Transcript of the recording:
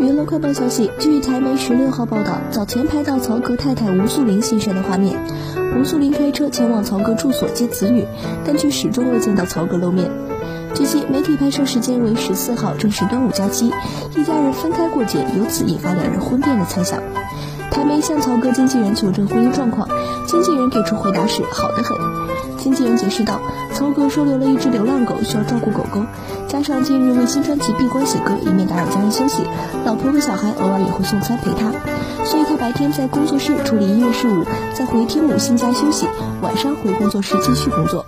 娱乐快报消息，据台媒十六号报道，早前拍到曹格太太吴素林现身的画面。吴素林开车前往曹格住所接子女，但却始终未见到曹格露面。据悉，媒体拍摄时间为十四号，正是端午假期，一家人分开过节，由此引发两人婚变的猜想。台媒向曹格经纪人求证婚姻状况，经纪人给出回答是好的很。经纪人解释道，曹格收留了一只流浪狗，需要照顾狗狗，加上近日为新专辑闭关写歌，以免打扰家人休息，老婆和小孩偶尔也会送餐陪他，所以他白天在工作室处理音乐事务，再回天母新家休息，晚上回工作室继续工作。